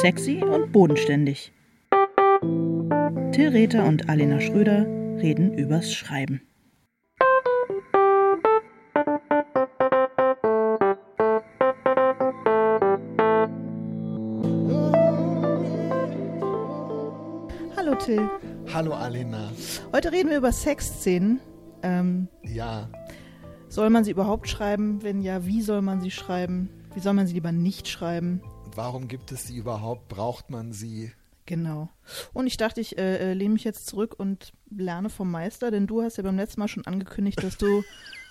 Sexy und bodenständig. Till Rether und Alena Schröder reden übers Schreiben. Hallo Till. Hallo Alena. Heute reden wir über Sexszenen. Ähm, Ja, soll man sie überhaupt schreiben? Wenn ja, wie soll man sie schreiben? Wie soll man sie lieber nicht schreiben? Warum gibt es sie überhaupt? Braucht man sie? Genau. Und ich dachte, ich äh, äh, lehne mich jetzt zurück und lerne vom Meister, denn du hast ja beim letzten Mal schon angekündigt, dass du,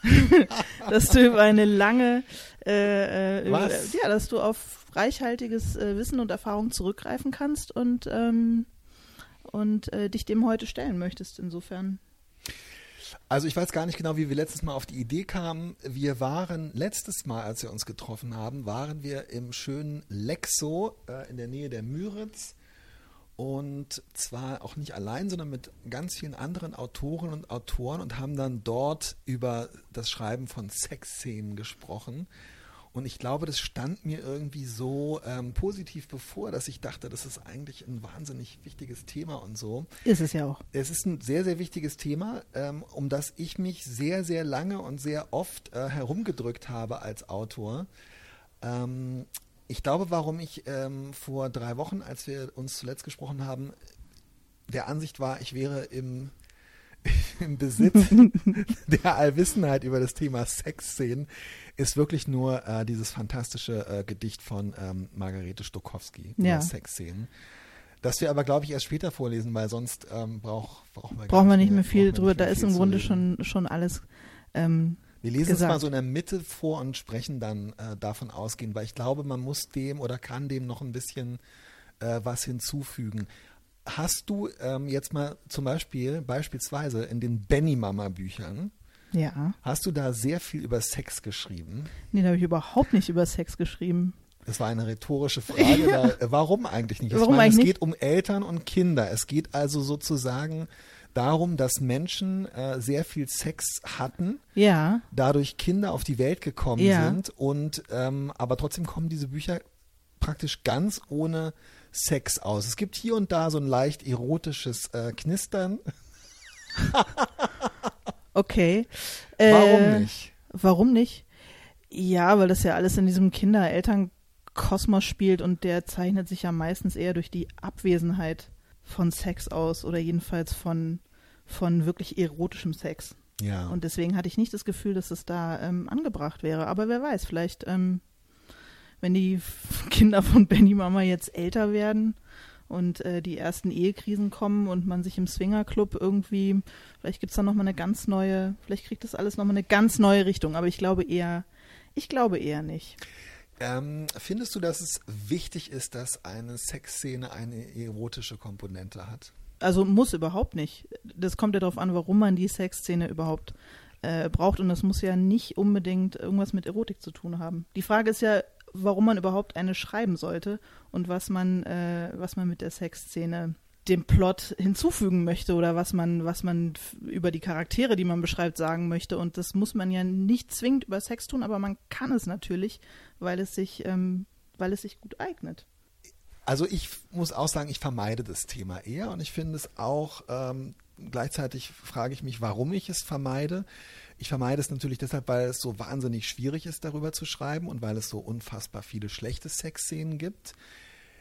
dass du über eine lange, äh, äh, über, ja, dass du auf reichhaltiges äh, Wissen und Erfahrung zurückgreifen kannst und ähm, und äh, dich dem heute stellen möchtest. Insofern. Also ich weiß gar nicht genau, wie wir letztes Mal auf die Idee kamen. Wir waren letztes Mal, als wir uns getroffen haben, waren wir im schönen Lexo äh, in der Nähe der Müritz. Und zwar auch nicht allein, sondern mit ganz vielen anderen Autoren und Autoren und haben dann dort über das Schreiben von Sexszenen gesprochen. Und ich glaube, das stand mir irgendwie so ähm, positiv bevor, dass ich dachte, das ist eigentlich ein wahnsinnig wichtiges Thema und so. Ist es ja auch. Es ist ein sehr, sehr wichtiges Thema, ähm, um das ich mich sehr, sehr lange und sehr oft äh, herumgedrückt habe als Autor. Ähm, ich glaube, warum ich ähm, vor drei Wochen, als wir uns zuletzt gesprochen haben, der Ansicht war, ich wäre im, im Besitz der Allwissenheit über das Thema Sexszenen, ist wirklich nur äh, dieses fantastische äh, Gedicht von ähm, Margarete Stokowski Ja. über Sexszenen. Das wir aber, glaube ich, erst später vorlesen, weil sonst ähm, brauch, brauchen wir Brauchen wir nicht mehr brauchen viel drüber. Da mehr ist im Grunde schon, schon alles ähm, Wir lesen gesagt. es mal so in der Mitte vor und sprechen dann äh, davon ausgehen, weil ich glaube, man muss dem oder kann dem noch ein bisschen äh, was hinzufügen. Hast du ähm, jetzt mal zum Beispiel, beispielsweise in den Benny Mama Büchern, ja. hast du da sehr viel über Sex geschrieben? Nee, da habe ich überhaupt nicht über Sex geschrieben. Das war eine rhetorische Frage. Da, äh, warum eigentlich nicht? Ich Warum meine, eigentlich es nicht? geht um Eltern und Kinder. Es geht also sozusagen darum, dass Menschen äh, sehr viel Sex hatten Ja. dadurch Kinder auf die Welt gekommen Ja. sind und ähm, aber trotzdem kommen diese Bücher praktisch ganz ohne Sex aus. Es gibt hier und da so ein leicht erotisches äh, Knistern. Okay. Warum Äh, nicht? Warum nicht? Ja, weil das ja alles in diesem Kinder-Eltern-Kosmos spielt und der zeichnet sich ja meistens eher durch die Abwesenheit von Sex aus oder jedenfalls von, von wirklich erotischem Sex. Ja. Und deswegen hatte ich nicht das Gefühl, dass es da ähm, angebracht wäre. Aber wer weiß, vielleicht, ähm, wenn die Kinder von Benny Mama jetzt älter werden und äh, die ersten Ehekrisen kommen und man sich im Swingerclub irgendwie, vielleicht gibt's da nochmal eine ganz neue, vielleicht kriegt das alles nochmal eine ganz neue Richtung. Aber ich glaube eher, ich glaube eher nicht. ähm, findest du, dass es wichtig ist, dass eine Sexszene eine erotische Komponente hat? Also muss überhaupt nicht. Das kommt ja darauf an, warum man die Sexszene überhaupt äh, braucht. Und das muss ja nicht unbedingt irgendwas mit Erotik zu tun haben. Die Frage ist ja, warum man überhaupt eine schreiben sollte und was man, äh, was man mit der Sexszene dem Plot hinzufügen möchte oder was man, was man über die Charaktere, die man beschreibt, sagen möchte. Und das muss man ja nicht zwingend über Sex tun, aber man kann es natürlich, weil es sich, ähm, weil es sich gut eignet. Also ich muss auch sagen, ich vermeide das Thema eher und ich finde es auch, ähm, gleichzeitig frage ich mich, warum ich es vermeide. Ich vermeide es natürlich deshalb, weil es so wahnsinnig schwierig ist, darüber zu schreiben und weil es so unfassbar viele schlechte Sexszenen gibt.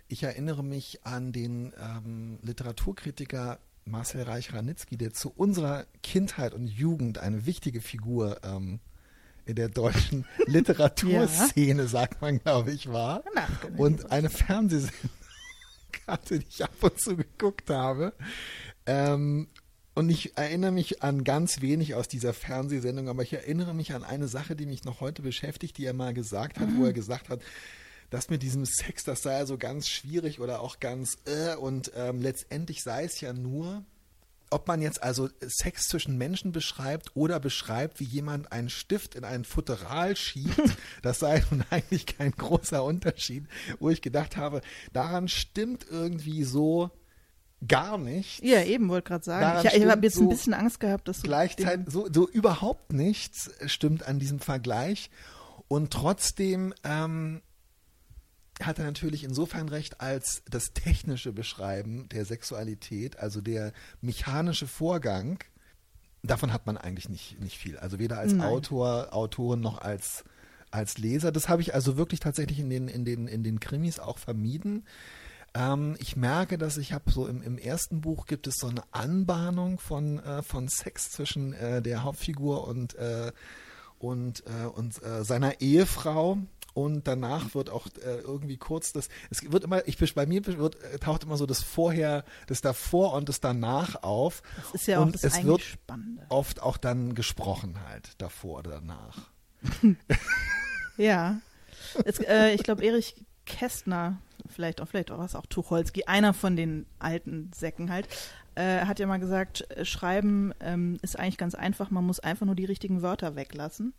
Ich erinnere mich an den ähm, Literaturkritiker Marcel Reich-Ranitzky, der zu unserer Kindheit und Jugend eine wichtige Figur ähm, in der deutschen Literaturszene, sagt man, glaube ich, war. Und eine Fernsehsendung hatte, die ich ab und zu geguckt habe. Ähm, und ich erinnere mich an ganz wenig aus dieser Fernsehsendung, aber ich erinnere mich an eine Sache, die mich noch heute beschäftigt, die er mal gesagt hat, wo er gesagt hat, das mit diesem Sex, das sei ja so ganz schwierig oder auch ganz äh, und ähm, letztendlich sei es ja nur, ob man jetzt also Sex zwischen Menschen beschreibt oder beschreibt, wie jemand einen Stift in ein Futteral schiebt, das sei nun eigentlich kein großer Unterschied, wo ich gedacht habe, daran stimmt irgendwie so gar nichts. Ja, eben, wollte gerade sagen. Daran ich ich habe jetzt so ein bisschen Angst gehabt, dass du Gleichzeitig so, so überhaupt nichts stimmt an diesem Vergleich und trotzdem ähm, hat er natürlich insofern recht, als das technische Beschreiben der Sexualität, also der mechanische Vorgang, davon hat man eigentlich nicht, nicht viel. Also weder als Nein. Autor, Autorin noch als, als Leser. Das habe ich also wirklich tatsächlich in den, in den, in den Krimis auch vermieden. Ähm, ich merke, dass ich habe so im, im ersten Buch gibt es so eine Anbahnung von, äh, von Sex zwischen äh, der Hauptfigur und, äh, und, äh, und äh, seiner Ehefrau. Und danach wird auch äh, irgendwie kurz das, es wird immer, ich bei mir wird, taucht immer so das Vorher, das davor und das danach auf. Das ist ja auch und das es wird Spannende. oft auch dann gesprochen halt, davor oder danach. Ja. Es, ich glaube, Erich Kästner, vielleicht auch, vielleicht auch was auch Tucholsky, einer von den alten Säcken halt, äh, hat ja mal gesagt, äh, Schreiben ähm, ist eigentlich ganz einfach, man muss einfach nur die richtigen Wörter weglassen.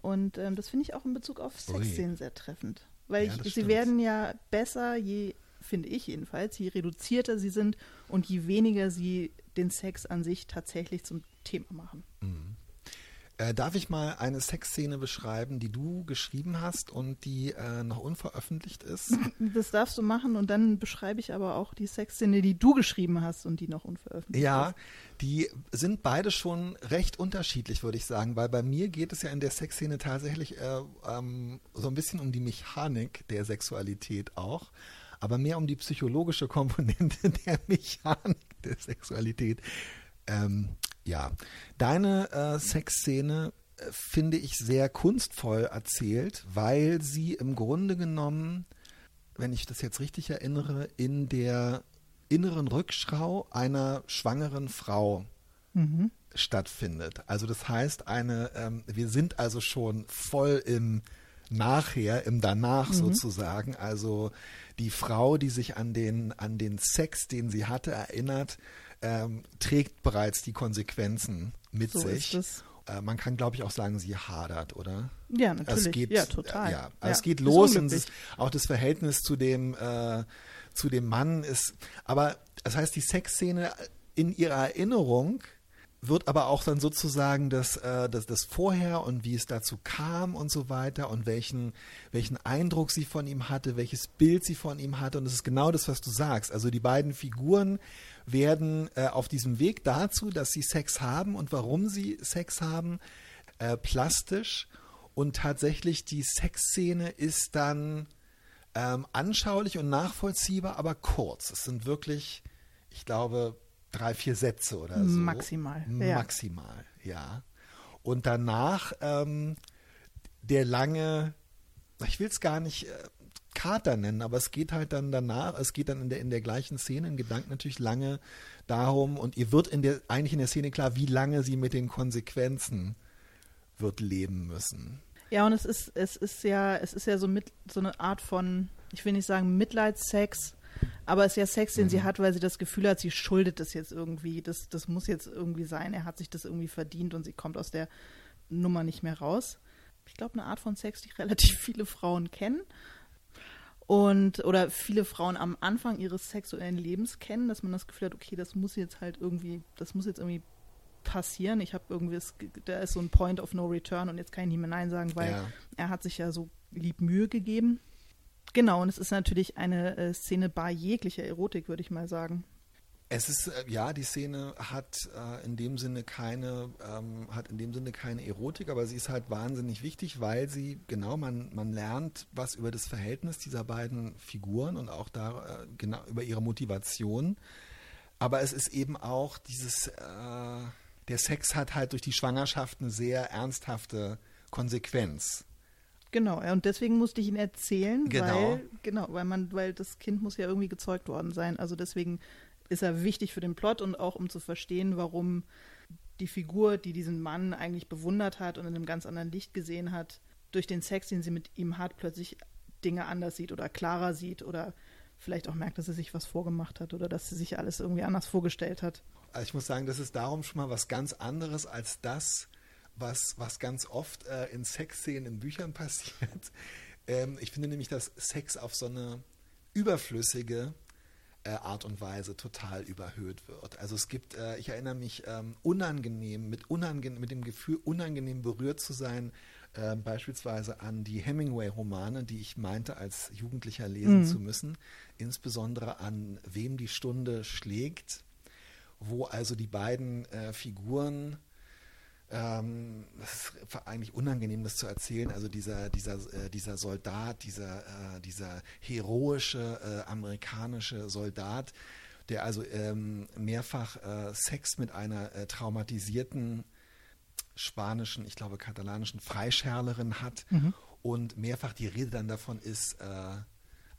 Und ähm, das finde ich auch in Bezug auf Ui. Sexszenen sehr treffend. Weil Ja, ich, sie stimmt. werden ja besser, je, finde ich jedenfalls, je reduzierter sie sind und je weniger sie den Sex an sich tatsächlich zum Thema machen. Äh, darf ich mal eine Sexszene beschreiben, die du geschrieben hast und die äh, noch unveröffentlicht ist? Das darfst du machen und dann beschreibe ich aber auch die Sexszene, die du geschrieben hast und die noch unveröffentlicht Ja, ist. die sind beide schon recht unterschiedlich, würde ich sagen, weil bei mir geht es ja in der Sexszene tatsächlich äh, ähm, so ein bisschen um die Mechanik der Sexualität auch, aber mehr um die psychologische Komponente der Mechanik der Sexualität. Ähm, ja, deine äh, Sexszene äh, finde ich sehr kunstvoll erzählt, weil sie im Grunde genommen wenn ich das jetzt richtig erinnere, in der inneren Rückschau einer schwangeren Frau Mhm. stattfindet. Also das heißt, eine, ähm, wir sind also schon voll im Nachher, im Danach sozusagen. Also die Frau, die sich an den, an den Sex, den sie hatte, erinnert, ähm, trägt bereits die Konsequenzen mit So sich. ist es. Äh, man kann, glaube ich, auch sagen, sie hadert, oder? Ja, natürlich. Es geht, ja, total. Ja, also es geht los und es, auch das Verhältnis zu dem, äh, zu dem Mann ist, aber das heißt, die Sexszene in ihrer Erinnerung wird aber auch dann sozusagen das, äh, das, das Vorher und wie es dazu kam und so weiter und welchen, welchen Eindruck sie von ihm hatte, welches Bild sie von ihm hatte. Und es ist genau das, was du sagst. Also die beiden Figuren werden äh, auf diesem Weg dazu, dass sie Sex haben und warum sie Sex haben, äh, plastisch. Und tatsächlich die Sexszene ist dann ähm, anschaulich und nachvollziehbar, aber kurz. Es sind wirklich, ich glaube, drei, vier Sätze oder so. Maximal, ja. Maximal, ja. Und danach ähm, der lange, ich will es gar nicht äh, Kater nennen, aber es geht halt dann danach, es geht dann in der, in der gleichen Szene, in Gedanken natürlich lange darum und ihr wird in der, eigentlich in der Szene klar, wie lange sie mit den Konsequenzen wird leben müssen. Ja, und es ist, es ist ja, es ist ja so mit so eine Art von, ich will nicht sagen Mitleidssex, aber es ist ja Sex, den sie hat, weil sie das Gefühl hat, sie schuldet das jetzt irgendwie. Das, das muss jetzt irgendwie sein. Er hat sich das irgendwie verdient und sie kommt aus der Nummer nicht mehr raus. Ich glaube, eine Art von Sex, die relativ viele Frauen kennen. Und, oder viele Frauen am Anfang ihres sexuellen Lebens kennen, dass man das Gefühl hat, okay, das muss jetzt halt irgendwie, das muss jetzt irgendwie passieren. Ich habe irgendwie, es- da ist so ein Point of No Return und jetzt kann ich nicht mehr Nein sagen, weil Ja. er hat sich ja so lieb Mühe gegeben. Genau, und es ist natürlich eine äh, Szene bar jeglicher Erotik, würde ich mal sagen. Es ist, äh, ja, die Szene hat äh, in dem Sinne keine, ähm, hat in dem Sinne keine Erotik, aber sie ist halt wahnsinnig wichtig, weil sie, genau, man, man lernt was über das Verhältnis dieser beiden Figuren und auch da, äh, genau, über ihre Motivation. Aber es ist eben auch dieses, äh, der Sex hat halt durch die Schwangerschaft eine sehr ernsthafte Konsequenz. Genau, und deswegen musste ich ihn erzählen, Genau. weil, genau, weil man, weil das Kind muss ja irgendwie gezeugt worden sein. Also deswegen ist er wichtig für den Plot und auch um zu verstehen, warum die Figur, die diesen Mann eigentlich bewundert hat und in einem ganz anderen Licht gesehen hat, durch den Sex, den sie mit ihm hat, plötzlich Dinge anders sieht oder klarer sieht oder vielleicht auch merkt, dass er sich was vorgemacht hat oder dass sie sich alles irgendwie anders vorgestellt hat. Also ich muss sagen, das ist darum schon mal was ganz anderes als das, was, was ganz oft äh, in Sexszenen in Büchern passiert. Ähm, ich finde nämlich, dass Sex auf so eine überflüssige äh, Art und Weise total überhöht wird. Also es gibt, äh, ich erinnere mich, ähm, unangenehm, mit, unangenehm, mit dem Gefühl, unangenehm berührt zu sein, äh, beispielsweise an die Hemingway-Romane, die ich meinte, als Jugendlicher lesen Mhm. zu müssen, insbesondere an Wem die Stunde schlägt, wo also die beiden äh, Figuren ähm, das ist eigentlich unangenehm, das zu erzählen. Also dieser, dieser, äh, dieser Soldat, dieser, äh, dieser heroische äh, amerikanische Soldat, der also ähm, mehrfach äh, Sex mit einer äh, traumatisierten spanischen, ich glaube katalanischen Freischärlerin hat und mehrfach die Rede dann davon ist, äh,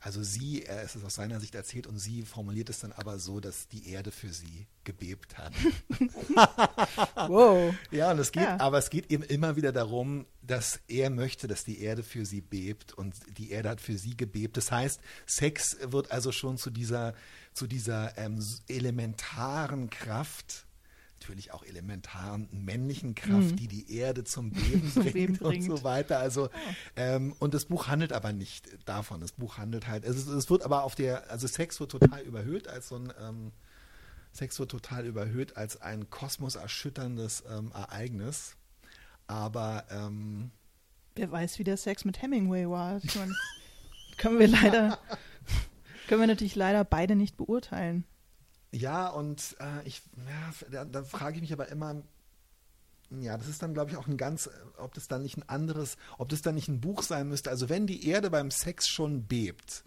also sie, er ist es aus seiner Sicht erzählt und sie formuliert es dann aber so, dass die Erde für sie gebebt hat. Wow. Ja, und es geht, Ja. aber es geht eben immer wieder darum, dass er möchte, dass die Erde für sie bebt und die Erde hat für sie gebebt. Das heißt, Sex wird also schon zu dieser, zu dieser ähm, elementaren Kraft, natürlich auch elementaren männlichen Kraft, die die Erde zum Beben Mhm. Zum bringt Beben und bringt. so weiter. Also ähm, und das Buch handelt aber nicht davon. Das Buch handelt halt, es, es wird aber auf der, also Sex wird total überhöht als so ein ähm, Sex wird total überhöht als ein kosmoserschütterndes ähm, Ereignis. Aber ähm, Wer weiß, wie der Sex mit Hemingway war. Ich meine, können wir leider, können wir natürlich leider beide nicht beurteilen. Ja, und äh, ich, ja, da, da frage ich mich aber immer, ja, das ist dann, glaube ich, auch ein ganz, ob das dann nicht ein anderes, ob das dann nicht ein Buch sein müsste. Also wenn die Erde beim Sex schon bebt,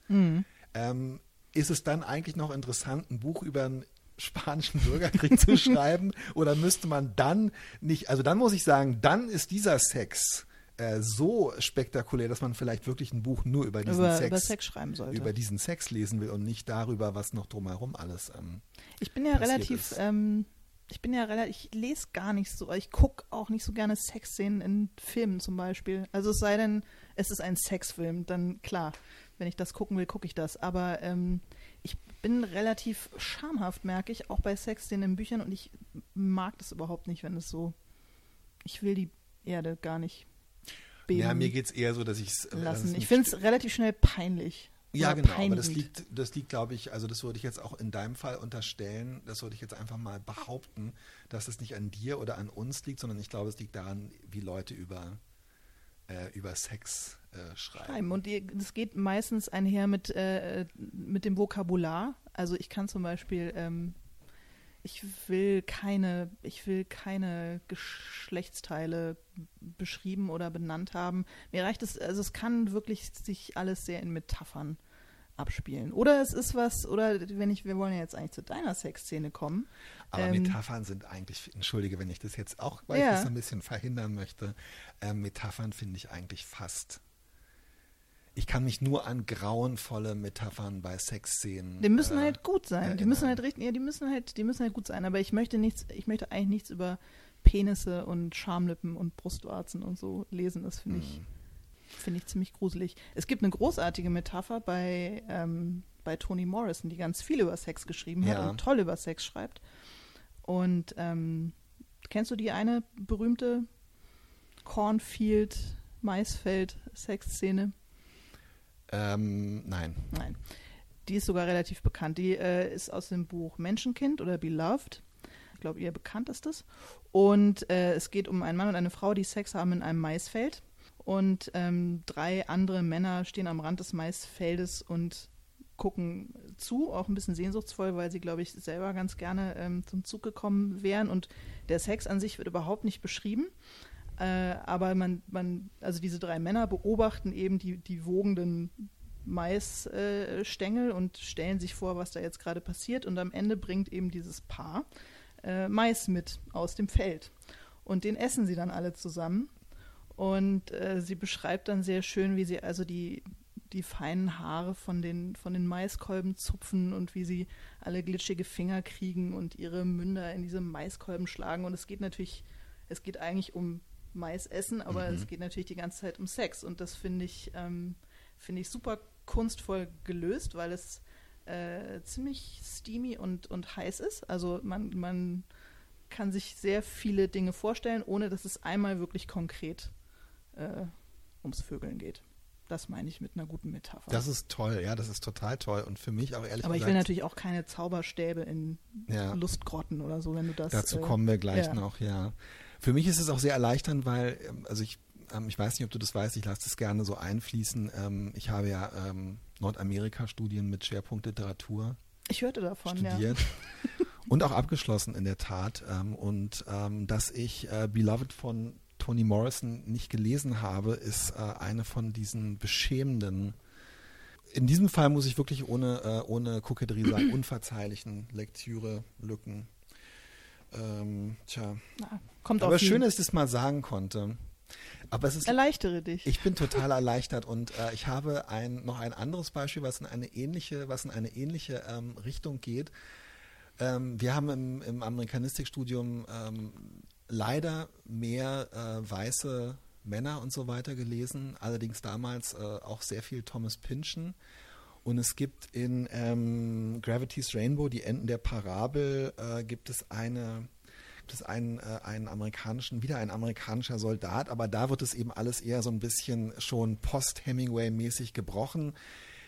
ähm, ist es dann eigentlich noch interessant, ein Buch über einen spanischen Bürgerkrieg zu schreiben? Oder müsste man dann nicht, also dann muss ich sagen, dann ist dieser Sex äh, so spektakulär, dass man vielleicht wirklich ein Buch nur über diesen Über, Sex, über Sex schreiben sollte. über diesen Sex lesen will und nicht darüber, was noch drumherum alles. Ähm, Ich bin ja relativ, ähm, ich bin ja relativ, ich lese gar nicht so, ich gucke auch nicht so gerne Sexszenen in Filmen zum Beispiel. Also es sei denn, es ist ein Sexfilm, dann klar, wenn ich das gucken will, gucke ich das. Aber ähm, ich bin relativ schamhaft, merke ich, auch bei Sexszenen in Büchern und ich mag das überhaupt nicht, wenn es so, ich will die Erde gar nicht beben ja, mir geht es eher so, dass ich es lassen. Ich finde es relativ schnell peinlich. Ja, genau, aber das liegt, das liegt, glaube ich, also das würde ich jetzt auch in deinem Fall unterstellen, das würde ich jetzt einfach mal behaupten, dass es nicht an dir oder an uns liegt, sondern ich glaube, es liegt daran, wie Leute über, äh, über Sex äh, schreiben. schreiben. Und das geht meistens einher mit, äh, mit dem Vokabular. Also ich kann zum Beispiel, ähm, ich will keine, ich will keine Geschlechtsteile beschrieben oder benannt haben. Mir reicht es, also es kann wirklich sich alles sehr in Metaphern abspielen. Oder es ist was, oder wenn ich, wir wollen ja jetzt eigentlich zu deiner Sexszene kommen. Aber ähm, Metaphern sind eigentlich, entschuldige, wenn ich das jetzt auch, weil Ja. ich das ein bisschen verhindern möchte, ähm, Metaphern finde ich eigentlich fast. Ich kann mich nur an grauenvolle Metaphern bei Sexszenen. Die müssen äh, halt gut sein. Die erinnern. müssen halt richtig, ja, die müssen halt, die müssen halt gut sein. Aber ich möchte nichts, ich möchte eigentlich nichts über Penisse und Schamlippen und Brustwarzen und so lesen. Das finde ich, Hm. finde ich ziemlich gruselig. Es gibt eine großartige Metapher bei, ähm, bei Toni Morrison, die ganz viel über Sex geschrieben hat Ja. und toll über Sex schreibt. Und ähm, kennst du die eine berühmte Cornfield, Maisfeld-Sexszene? Ähm, nein. Nein. Die ist sogar relativ bekannt. Die äh, ist aus dem Buch Menschenkind oder Beloved. Ich glaube, ihr bekannt ist es. Und äh, es geht um einen Mann und eine Frau, die Sex haben in einem Maisfeld. Und ähm, drei andere Männer stehen am Rand des Maisfeldes und gucken zu, auch ein bisschen sehnsuchtsvoll, weil sie, glaube ich, selber ganz gerne ähm, zum Zug gekommen wären. Und der Sex an sich wird überhaupt nicht beschrieben. Äh, aber man, man, also diese drei Männer beobachten eben die, die wogenden Maisstängel und stellen sich vor, was da jetzt gerade passiert. Und am Ende bringt eben dieses Paar äh, Mais mit aus dem Feld. Und den essen sie dann alle zusammen. Und äh, sie beschreibt dann sehr schön, wie sie also die, die feinen Haare von den, von den Maiskolben zupfen und wie sie alle glitschige Finger kriegen und ihre Münder in diese Maiskolben schlagen. Und es geht natürlich, es geht eigentlich um Maisessen, aber Mhm. es geht natürlich die ganze Zeit um Sex. Und das finde ich, ähm, finde ich super kunstvoll gelöst, weil es äh, ziemlich steamy und, und heiß ist. Also man, man kann sich sehr viele Dinge vorstellen, ohne dass es einmal wirklich konkret äh, ums Vögeln geht. Das meine ich mit einer guten Metapher. Das ist toll, ja, das ist total toll. Und für mich auch ehrlich Aber ich gesagt. will natürlich auch keine Zauberstäbe in Ja. Lustgrotten oder so, wenn du das. Dazu äh, kommen wir gleich ja. noch, ja. Für mich ist es auch sehr erleichternd, weil, ähm, also ich ähm, ich weiß nicht, ob du das weißt, ich lasse das gerne so einfließen. Ähm, ich habe ja Nordamerika-Studien mit Schwerpunkt Literatur ich hörte davon, studiert ja. und auch abgeschlossen in der Tat. Und dass ich äh, Beloved von Toni Morrison nicht gelesen habe, ist äh, eine von diesen beschämenden in diesem Fall muss ich wirklich ohne, äh, ohne Koketterie sagen, unverzeihlichen Lektüre-Lücken. Ähm, tja. Na, kommt Aber schön, dass ich das mal sagen konnte. Aber es ist, Erleichtere dich. ich bin total erleichtert und äh, ich habe ein, noch ein anderes Beispiel, was in eine ähnliche, was in eine ähnliche ähm, Richtung geht. Ähm, wir haben im, im Amerikanistikstudium ähm, leider mehr äh, weiße Männer und so weiter gelesen, allerdings damals äh, auch sehr viel Thomas Pynchon. Und es gibt in ähm, Gravity's Rainbow, die Enden der Parabel, äh, gibt es eine gibt es einen, äh, einen amerikanischen, wieder ein amerikanischer Soldat, aber da wird es eben alles eher so ein bisschen schon post-Hemingway-mäßig gebrochen,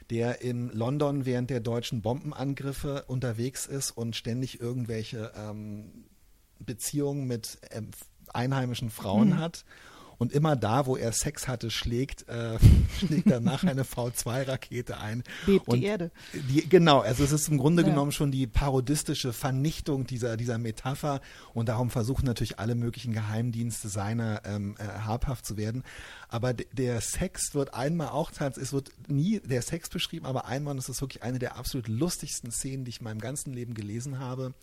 der in London während der deutschen Bombenangriffe unterwegs ist und ständig irgendwelche ähm, Beziehungen mit ähm, einheimischen Frauen Mhm. hat. Und immer da, wo er Sex hatte, schlägt, äh, schlägt danach eine V2-Rakete ein. Bebt und die Erde. Die, genau, also es ist im Grunde Ja. genommen schon die parodistische Vernichtung dieser, dieser Metapher und darum versuchen natürlich alle möglichen Geheimdienste seiner ähm, äh, habhaft zu werden. Aber der Sex wird einmal auch, es wird nie der Sex beschrieben, aber einmal, und das ist wirklich eine der absolut lustigsten Szenen, die ich in meinem ganzen Leben gelesen habe.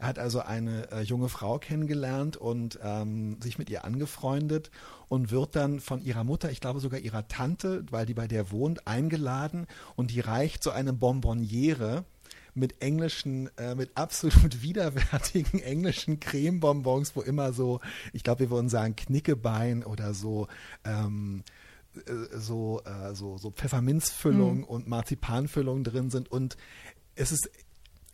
Er hat also eine äh, junge Frau kennengelernt und ähm, sich mit ihr angefreundet und wird dann von ihrer Mutter, ich glaube sogar ihrer Tante, weil die bei der wohnt, eingeladen und die reicht so eine Bonbonniere mit englischen, äh, mit absolut widerwärtigen englischen Cremebonbons, wo immer so, ich glaube, wir würden sagen Knickebein oder so, ähm, äh, so, äh, so, so Pfefferminzfüllung und Marzipanfüllung drin sind. Und es ist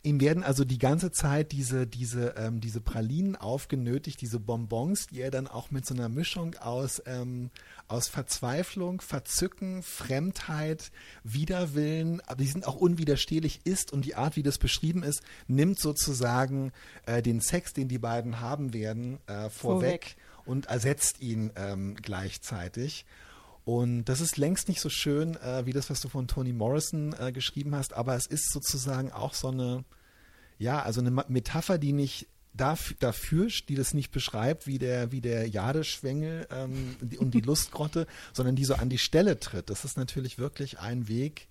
Ihm werden also die ganze Zeit diese, diese, ähm, diese Pralinen aufgenötigt, diese Bonbons, die er dann auch mit so einer Mischung aus, ähm, aus Verzweiflung, Verzücken, Fremdheit, Widerwillen, aber die sind auch unwiderstehlich ist und die Art, wie das beschrieben ist, nimmt sozusagen äh, den Sex, den die beiden haben werden, äh, vorweg, Vorweg. und ersetzt ihn ähm, gleichzeitig. Und das ist längst nicht so schön äh, wie das, was du von Toni Morrison äh, geschrieben hast, aber es ist sozusagen auch so eine, ja, also eine Metapher, die nicht dafür, die das nicht beschreibt, wie der, wie der Jadeschwengel ähm, und die Lustgrotte, sondern die so an die Stelle tritt. Das ist natürlich wirklich ein Weg,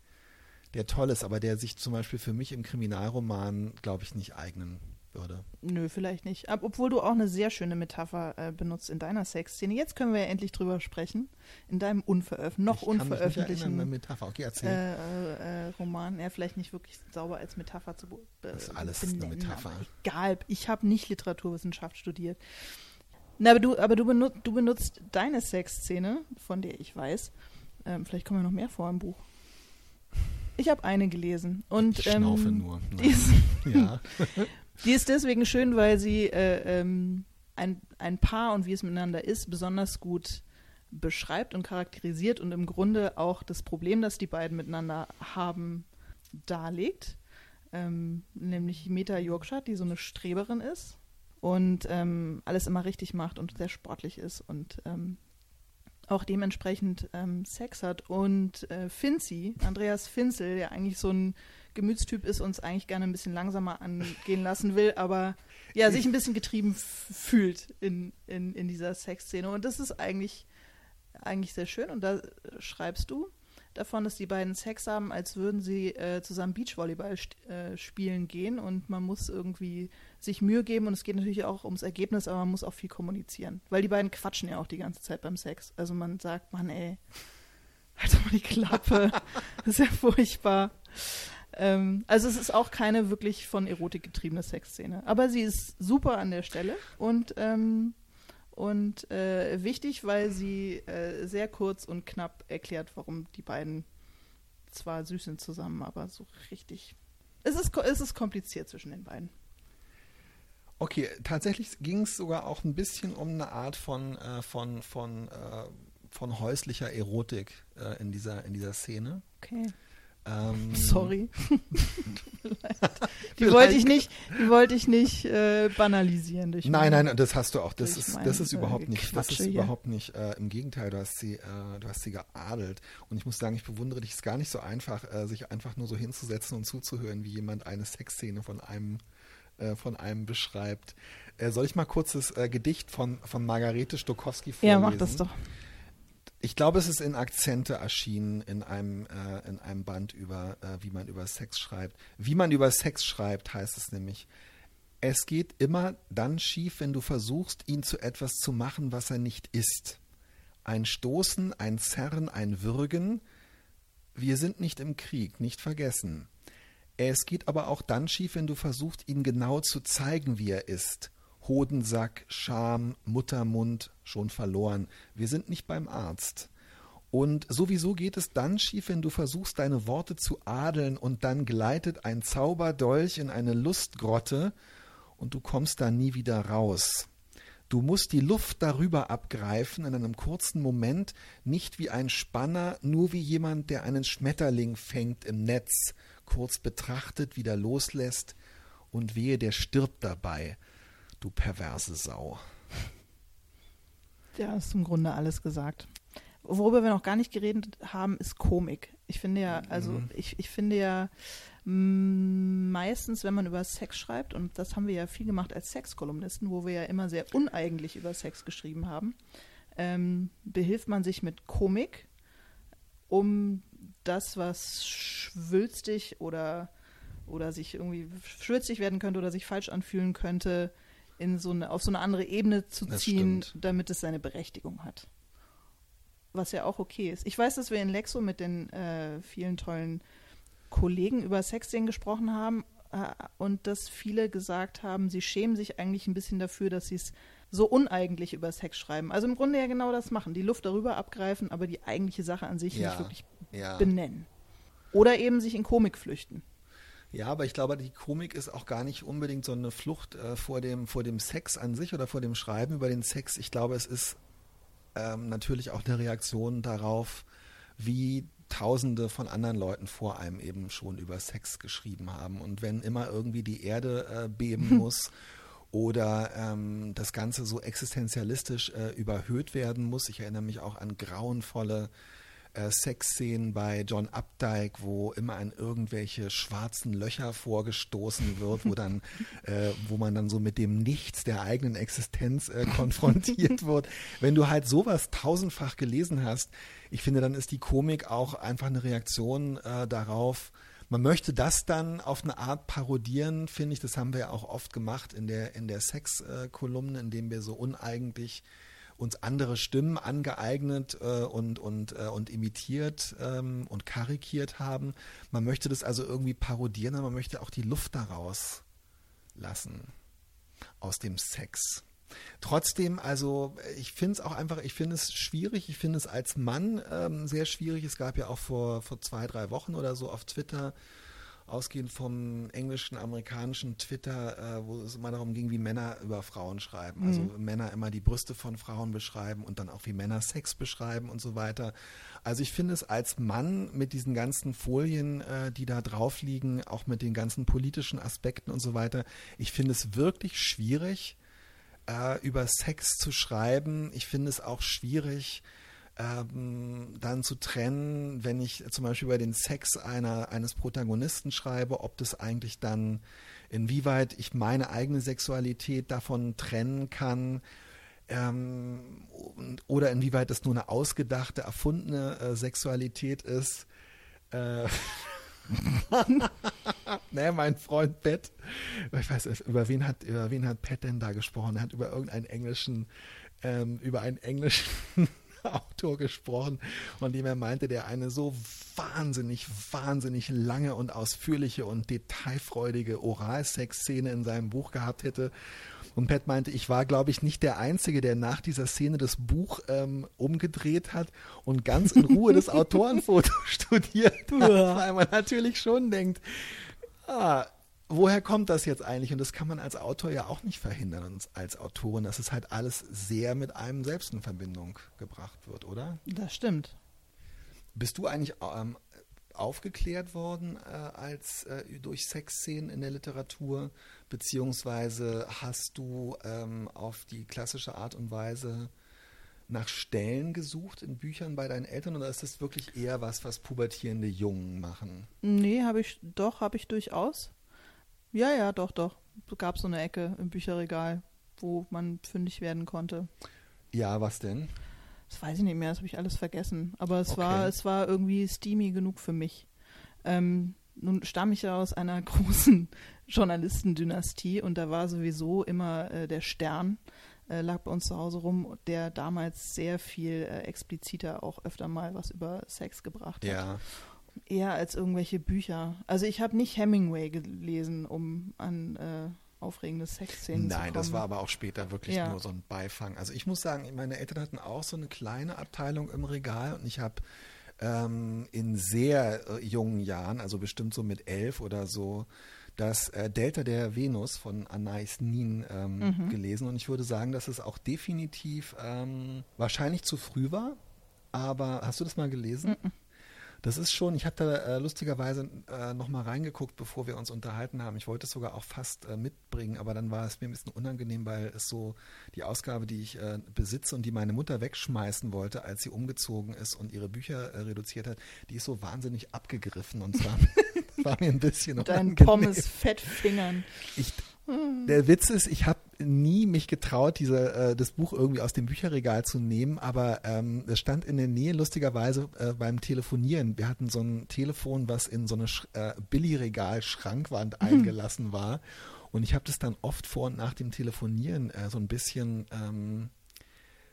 der toll ist, aber der sich zum Beispiel für mich im Kriminalroman, glaube ich, nicht eignen würde. Nö, vielleicht nicht. Ab, obwohl du auch eine sehr schöne Metapher äh, benutzt in deiner Sexszene. Jetzt können wir ja endlich drüber sprechen. In deinem unveröf noch ich nicht erinnern, eine unveröffentlichten Metapher. Okay, erzähl. äh, äh, äh, Roman. Ja, vielleicht nicht wirklich sauber als Metapher zu be Das ist alles eine benennen, Metapher. aber Egal, ich habe nicht Literaturwissenschaft studiert. Na, aber du, aber du, benut, du benutzt deine Sexszene, von der ich weiß. Ähm, vielleicht kommen ja noch mehr vor im Buch. Ich habe eine gelesen. Und, ich schnaufe ähm, nur. Die ist, Ja. die ist deswegen schön, weil sie äh, ähm, ein, ein Paar und wie es miteinander ist, besonders gut beschreibt und charakterisiert und im Grunde auch das Problem, das die beiden miteinander haben, darlegt. Ähm, nämlich Meta Yorkshire, die so eine Streberin ist und ähm, alles immer richtig macht und sehr sportlich ist und ähm, auch dementsprechend ähm, Sex hat. Und äh, Finzi, Andreas Finzel, der eigentlich so ein Gemütstyp ist, uns eigentlich gerne ein bisschen langsamer angehen lassen will, aber ja, sich ein bisschen getrieben fühlt in, in, in dieser Sexszene. Und das ist eigentlich, eigentlich sehr schön. Und da schreibst du davon, dass die beiden Sex haben, als würden sie äh, zusammen Beachvolleyball äh, spielen gehen und man muss irgendwie sich Mühe geben und es geht natürlich auch ums Ergebnis, aber man muss auch viel kommunizieren, weil die beiden quatschen ja auch die ganze Zeit beim Sex. Also man sagt, Mann, ey, halt doch mal die Klappe, das ist ja furchtbar. Ähm, also es ist auch keine wirklich von Erotik getriebene Sexszene, aber sie ist super an der Stelle und ähm, und äh, wichtig, weil sie äh, sehr kurz und knapp erklärt, warum die beiden zwar süß sind zusammen, aber so richtig. Es ist, es ist kompliziert zwischen den beiden. Okay, tatsächlich ging es sogar auch ein bisschen um eine Art von, äh, von, von, äh, von häuslicher Erotik äh, in, dieser, in dieser Szene. Okay. Ähm, Sorry. die wollte ich nicht, die wollte ich nicht äh, banalisieren. Durch Nein, mein- nein, das hast du auch. Das ist, mein, das ist äh, überhaupt nicht, das ist hier. überhaupt nicht. Äh, Im Gegenteil, du hast sie, äh, du hast sie geadelt. Und ich muss sagen, ich bewundere dich. Es ist gar nicht so einfach, äh, sich einfach nur so hinzusetzen und zuzuhören, wie jemand eine Sexszene von einem, äh, von einem beschreibt. Äh, soll ich mal kurz das äh, Gedicht von, von Margarete Stokowski Ja, vorlesen? mach das doch. Ich glaube, es ist in Akzente erschienen in einem, äh, in einem Band über, äh, wie man über Sex schreibt. Wie man über Sex schreibt, heißt es nämlich. Es geht immer dann schief, wenn du versuchst, ihn zu etwas zu machen, was er nicht ist. Ein Stoßen, ein Zerren, ein Würgen. Wir sind nicht im Krieg, nicht vergessen. Es geht aber auch dann schief, wenn du versuchst, ihn genau zu zeigen, wie er ist. Hodensack, Scham, Muttermund, schon verloren. Wir sind nicht beim Arzt. Und sowieso geht es dann schief, wenn du versuchst, deine Worte zu adeln und dann gleitet ein Zauberdolch in eine Lustgrotte und du kommst da nie wieder raus. Du musst die Luft darüber abgreifen in einem kurzen Moment, nicht wie ein Spanner, nur wie jemand, der einen Schmetterling fängt im Netz, kurz betrachtet, wieder loslässt und wehe, der stirbt dabei. Du perverse Sau. Ja, ist im Grunde alles gesagt. Worüber wir noch gar nicht geredet haben, ist Komik. Ich finde ja, also Mhm. ich, ich finde ja mh, meistens, wenn man über Sex schreibt, und das haben wir ja viel gemacht als Sexkolumnisten, wo wir ja immer sehr uneigentlich über Sex geschrieben haben, ähm, behilft man sich mit Komik, um das, was schwülstig oder, oder sich irgendwie schwülstig werden könnte oder sich falsch anfühlen könnte, in so eine, auf so eine andere Ebene zu Das ziehen, stimmt. damit es seine Berechtigung hat. Was ja auch okay ist. Ich weiß, dass wir in Lexo mit den äh, vielen tollen Kollegen über Sexszenen gesprochen haben äh, und dass viele gesagt haben, sie schämen sich eigentlich ein bisschen dafür, dass sie es so uneigentlich über Sex schreiben. Also im Grunde ja genau das machen, die Luft darüber abgreifen, aber die eigentliche Sache an sich Ja, nicht wirklich ja. benennen. Oder eben sich in Komik flüchten. Ja, aber ich glaube, die Komik ist auch gar nicht unbedingt so eine Flucht äh, vor, dem, vor dem Sex an sich oder vor dem Schreiben über den Sex. Ich glaube, es ist ähm, natürlich auch eine Reaktion darauf, wie Tausende von anderen Leuten vor einem eben schon über Sex geschrieben haben. Und wenn immer irgendwie die Erde äh, beben muss oder ähm, das Ganze so existenzialistisch äh, überhöht werden muss, ich erinnere mich auch an grauenvolle äh, Sexszenen bei John Updike, wo immer an irgendwelche schwarzen Löcher vorgestoßen wird, wo dann, äh, wo man dann so mit dem Nichts der eigenen Existenz äh, konfrontiert wird. Wenn du halt sowas tausendfach gelesen hast, ich finde, dann ist die Komik auch einfach eine Reaktion äh, darauf. Man möchte das dann auf eine Art parodieren, finde ich. Das haben wir ja auch oft gemacht in der in der Sex-Kolumne, indem wir so uneigentlich uns andere Stimmen angeeignet äh, und, und, äh, und imitiert ähm, und karikiert haben. Man möchte das also irgendwie parodieren, aber man möchte auch die Luft daraus lassen aus dem Sex. Trotzdem, also ich finde es auch einfach, ich finde es schwierig, ich finde es als Mann ähm, sehr schwierig. Es gab ja auch vor, vor zwei, drei Wochen oder so auf Twitter ausgehend vom englischen, amerikanischen Twitter, äh, wo es immer darum ging, wie Männer über Frauen schreiben. Also Männer immer die Brüste von Frauen beschreiben und dann auch wie Männer Sex beschreiben und so weiter. Also ich finde es als Mann mit diesen ganzen Folien, äh, die da drauf liegen, auch mit den ganzen politischen Aspekten und so weiter, ich finde es wirklich schwierig, äh, über Sex zu schreiben. Ich finde es auch schwierig, ähm, dann zu trennen, wenn ich zum Beispiel über den Sex einer, eines Protagonisten schreibe, ob das eigentlich dann, inwieweit ich meine eigene Sexualität davon trennen kann, ähm, oder inwieweit das nur eine ausgedachte, erfundene äh, Sexualität ist. Äh, ne, mein Freund Pat, ich weiß über wen hat, über wen hat Pat denn da gesprochen? Er hat über irgendeinen englischen, ähm, über einen englischen Autor gesprochen, von dem er meinte, der eine so wahnsinnig, wahnsinnig lange und ausführliche und detailfreudige Oralsex-Szene in seinem Buch gehabt hätte. Und Pat meinte, ich war, glaube ich, nicht der Einzige, der nach dieser Szene das Buch ähm, umgedreht hat und ganz in Ruhe das Autorenfoto studiert hat, weil man natürlich schon denkt, ah, woher kommt das jetzt eigentlich? Und das kann man als Autor ja auch nicht verhindern und als Autorin, dass es halt alles sehr mit einem selbst in Verbindung gebracht wird, oder? Das stimmt. Bist du eigentlich ähm, aufgeklärt worden äh, als äh, durch Sexszenen in der Literatur, beziehungsweise hast du ähm, auf die klassische Art und Weise nach Stellen gesucht in Büchern bei deinen Eltern oder ist das wirklich eher was, was pubertierende Jungen machen? Nee, habe ich doch, habe ich durchaus. Ja, ja, doch, doch. Es gab so eine Ecke im Bücherregal, wo man fündig werden konnte. Ja, was denn? Das weiß ich nicht mehr, das habe ich alles vergessen. Aber es Okay. war, es war irgendwie steamy genug für mich. Ähm, nun stamme ich ja aus einer großen Journalistendynastie und da war sowieso immer äh, der Stern, äh, lag bei uns zu Hause rum, der damals sehr viel äh, expliziter auch öfter mal was über Sex gebracht hat. Ja. Eher als irgendwelche Bücher. Also ich habe nicht Hemingway gelesen, um an äh, aufregende Sexszenen. Nein, das war aber auch später wirklich Ja. nur so ein Beifang. Also ich muss sagen, meine Eltern hatten auch so eine kleine Abteilung im Regal und ich habe ähm, in sehr äh, jungen Jahren, also bestimmt so mit elf oder so, das äh, Delta der Venus von Anais Nin ähm, Mhm. gelesen und ich würde sagen, dass es auch definitiv ähm, wahrscheinlich zu früh war. Aber hast du das mal gelesen? Mhm. Das ist schon, ich habe da äh, lustigerweise äh, nochmal reingeguckt, bevor wir uns unterhalten haben. Ich wollte es sogar auch fast äh, mitbringen, aber dann war es mir ein bisschen unangenehm, weil es so die Ausgabe, die ich äh, besitze und die meine Mutter wegschmeißen wollte, als sie umgezogen ist und ihre Bücher äh, reduziert hat, die ist so wahnsinnig abgegriffen und zwar war mir ein bisschen Mit deinen unangenehm. Pommes Fettfingern. Ich, der Witz ist, ich habe nie mich getraut, diese, äh, das Buch irgendwie aus dem Bücherregal zu nehmen, aber ähm, es stand in der Nähe, lustigerweise äh, beim Telefonieren. Wir hatten so ein Telefon, was in so eine Sch äh, Billigregal-Schrankwand eingelassen war. Und ich habe das dann oft vor und nach dem Telefonieren äh, so ein bisschen ähm,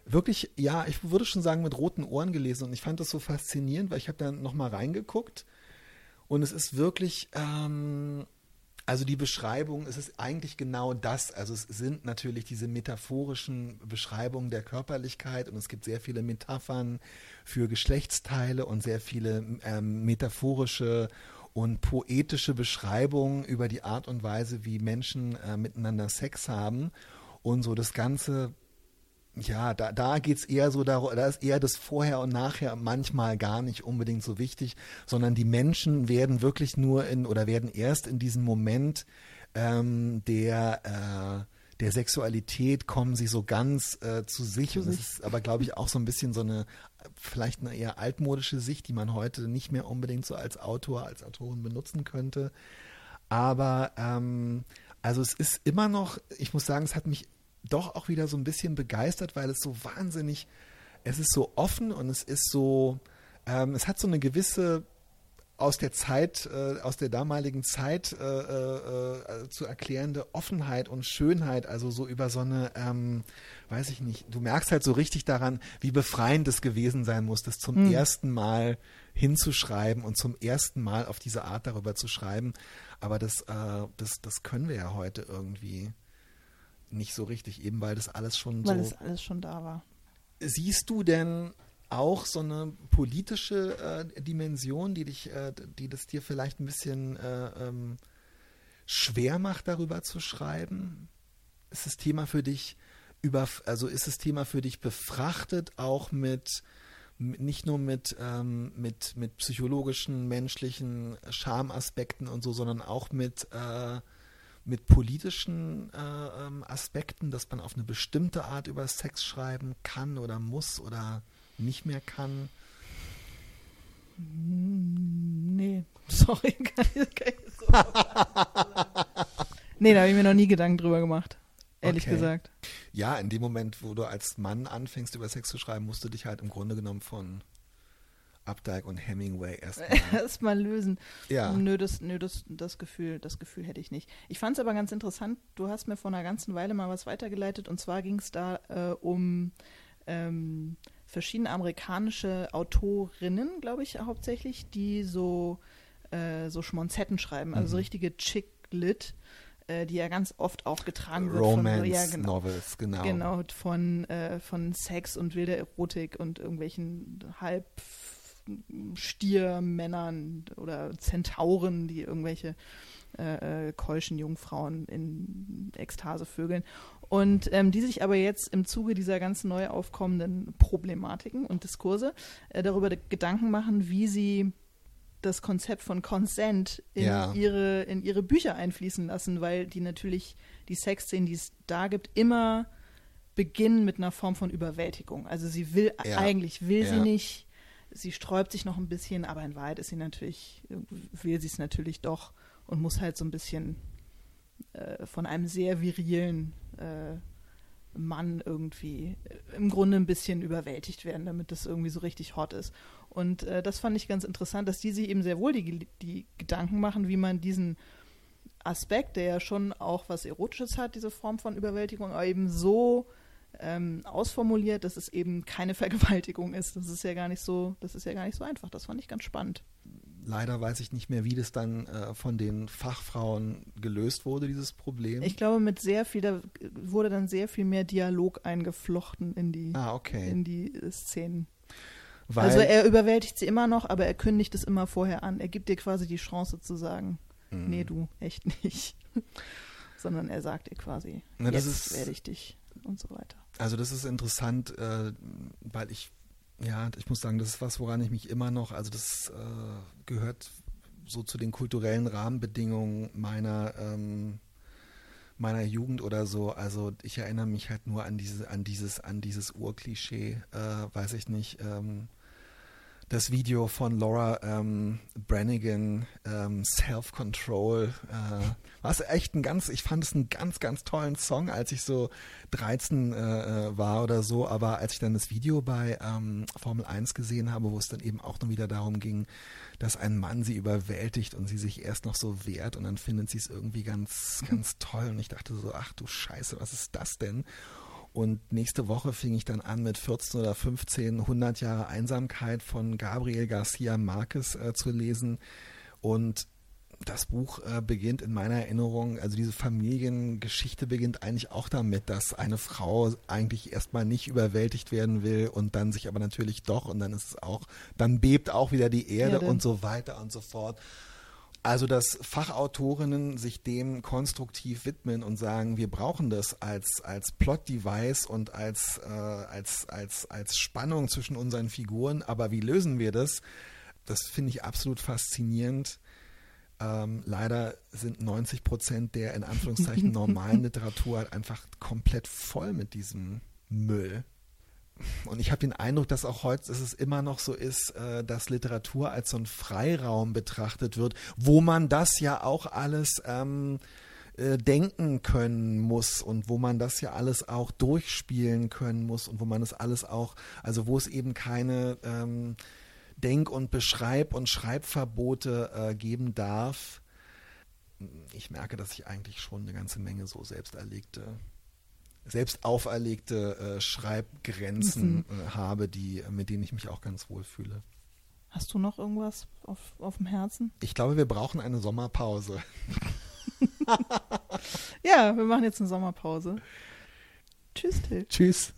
wirklich, ja, ich würde schon sagen, mit roten Ohren gelesen. Und ich fand das so faszinierend, weil ich habe dann nochmal reingeguckt. Und es ist wirklich, ähm, also die Beschreibung, es ist eigentlich genau das. Also es sind natürlich diese metaphorischen Beschreibungen der Körperlichkeit und es gibt sehr viele Metaphern für Geschlechtsteile und sehr viele ähm, metaphorische und poetische Beschreibungen über die Art und Weise, wie Menschen äh, miteinander Sex haben. Und so das Ganze ja, da, da geht's eher so darum, da ist eher das Vorher und Nachher manchmal gar nicht unbedingt so wichtig, sondern die Menschen werden wirklich nur in oder werden erst in diesem Moment ähm, der, äh, der Sexualität kommen sie so ganz äh, zu sich. Und das ist aber, glaube ich, auch so ein bisschen so eine, vielleicht eine eher altmodische Sicht, die man heute nicht mehr unbedingt so als Autor, als Autorin benutzen könnte. Aber ähm, also es ist immer noch, ich muss sagen, es hat mich doch auch wieder so ein bisschen begeistert, weil es so wahnsinnig, es ist so offen und es ist so, ähm, es hat so eine gewisse aus der Zeit, äh, aus der damaligen Zeit äh, äh, äh, zu erklärende Offenheit und Schönheit, also so über so eine, ähm, weiß ich nicht, du merkst halt so richtig daran, wie befreiend es gewesen sein muss, das zum Hm. ersten Mal hinzuschreiben und zum ersten Mal auf diese Art darüber zu schreiben. Aber das, äh, das, das können wir ja heute irgendwie nicht so richtig, eben weil das alles schon Weil so es alles schon da war. Siehst du denn auch so eine politische äh, Dimension, die dich, äh, die das dir vielleicht ein bisschen äh, ähm, schwer macht, darüber zu schreiben? Ist das Thema für dich über, also ist das Thema für dich befrachtet auch mit nicht nur mit, ähm, mit, mit psychologischen, menschlichen Schamaspekten und so, sondern auch mit, äh, mit politischen äh, ähm, Aspekten, dass man auf eine bestimmte Art über Sex schreiben kann oder muss oder nicht mehr kann. Hm, Nee, sorry. Kann ich, kann ich so nee, da habe ich mir noch nie Gedanken drüber gemacht. Ehrlich Okay. gesagt. Ja, in dem Moment, wo du als Mann anfängst, über Sex zu schreiben, musst du dich halt im Grunde genommen von Updike und Hemingway erstmal. Erstmal lösen. ja. Nö, das, nö das, das, Gefühl, das Gefühl hätte ich nicht. Ich fand es aber ganz interessant, du hast mir vor einer ganzen Weile mal was weitergeleitet und zwar ging es da äh, um ähm, verschiedene amerikanische Autorinnen, glaube ich, hauptsächlich, die so, äh, so Schmonzetten schreiben, also so Mhm. richtige Chick-Lit, äh, die ja ganz oft auch getragen wird Romance von ja, genau, Novels, genau. Genau, von, äh, von Sex und wilder Erotik und irgendwelchen Halbstiermännern oder Zentauren, die irgendwelche äh, äh, keuschen Jungfrauen in Ekstase vögeln. Und ähm, die sich aber jetzt im Zuge dieser ganzen neu aufkommenden Problematiken und Diskurse äh, darüber Gedanken machen, wie sie das Konzept von Consent in, Ja. ihre, in ihre Bücher einfließen lassen, weil die natürlich die Sexszenen, die es da gibt, immer beginnen mit einer Form von Überwältigung. Also sie will, Ja. eigentlich will sie Ja. nicht, sie sträubt sich noch ein bisschen, aber in Wahrheit ist sie natürlich, will sie es natürlich doch und muss halt so ein bisschen äh, von einem sehr virilen äh, Mann irgendwie äh, im Grunde ein bisschen überwältigt werden, damit das irgendwie so richtig hot ist. Und äh, das fand ich ganz interessant, dass die sich eben sehr wohl die, die Gedanken machen, wie man diesen Aspekt, der ja schon auch was Erotisches hat, diese Form von Überwältigung, aber eben so ähm, ausformuliert, dass es eben keine Vergewaltigung ist. Das ist ja gar nicht so, das ist ja gar nicht so einfach. Das fand ich ganz spannend. Leider weiß ich nicht mehr, wie das dann äh, von den Fachfrauen gelöst wurde, dieses Problem. Ich glaube, mit sehr viel, da wurde dann sehr viel mehr Dialog eingeflochten in die, ah, okay. in die äh, Szenen. Weil, also er überwältigt sie immer noch, aber er kündigt es immer vorher an. Er gibt dir quasi die Chance zu sagen, Mhm. nee, du, echt nicht. Sondern er sagt dir quasi, Na, das jetzt werde ich dich und so weiter. Also das ist interessant, äh, weil ich, ja, ich muss sagen, das ist was, woran ich mich immer noch, also das äh, gehört so zu den kulturellen Rahmenbedingungen meiner ähm, meiner Jugend oder so. Also ich erinnere mich halt nur an diese, an dieses, an dieses Urklischee, äh, weiß ich nicht. Ähm, das Video von Laura ähm, Brannigan, ähm, Self-Control, äh, war echt ein ganz, ich fand es einen ganz, ganz tollen Song, als ich so 13 äh, äh, war oder so, aber als ich dann das Video bei ähm, Formel 1 gesehen habe, wo es dann eben auch nur wieder darum ging, dass ein Mann sie überwältigt und sie sich erst noch so wehrt und dann findet sie es irgendwie ganz, ganz toll und ich dachte so, ach du Scheiße, was ist das denn? Und nächste Woche fing ich dann an mit 14 oder 15 100 Jahre Einsamkeit von Gabriel Garcia Marquez äh, zu lesen. Und das Buch äh, beginnt in meiner Erinnerung, also diese Familiengeschichte beginnt eigentlich auch damit, dass eine Frau eigentlich erstmal nicht überwältigt werden will und dann sich aber natürlich doch und dann ist es auch, dann bebt auch wieder die Erde Erde. und so weiter und so fort. Also, dass Fachautorinnen sich dem konstruktiv widmen und sagen, wir brauchen das als, als Plot-Device und als, äh, als, als, als Spannung zwischen unseren Figuren, aber wie lösen wir das? Das finde ich absolut faszinierend. Ähm, leider sind 90 Prozent der in Anführungszeichen normalen Literatur halt einfach komplett voll mit diesem Müll. Und ich habe den Eindruck, dass auch heute dass es immer noch so ist, äh, dass Literatur als so ein Freiraum betrachtet wird, wo man das ja auch alles ähm, äh, denken können muss und wo man das ja alles auch durchspielen können muss und wo man das alles auch, also wo es eben keine ähm, Denk- und Beschreib- und Schreibverbote äh, geben darf. Ich merke, dass ich eigentlich schon eine ganze Menge so selbst erlegte selbst auferlegte äh, Schreibgrenzen äh, habe, die, mit denen ich mich auch ganz wohl fühle. Hast du noch irgendwas auf, auf dem Herzen? Ich glaube, wir brauchen eine Sommerpause. Ja, wir machen jetzt eine Sommerpause. Tschüss, Till. Tschüss.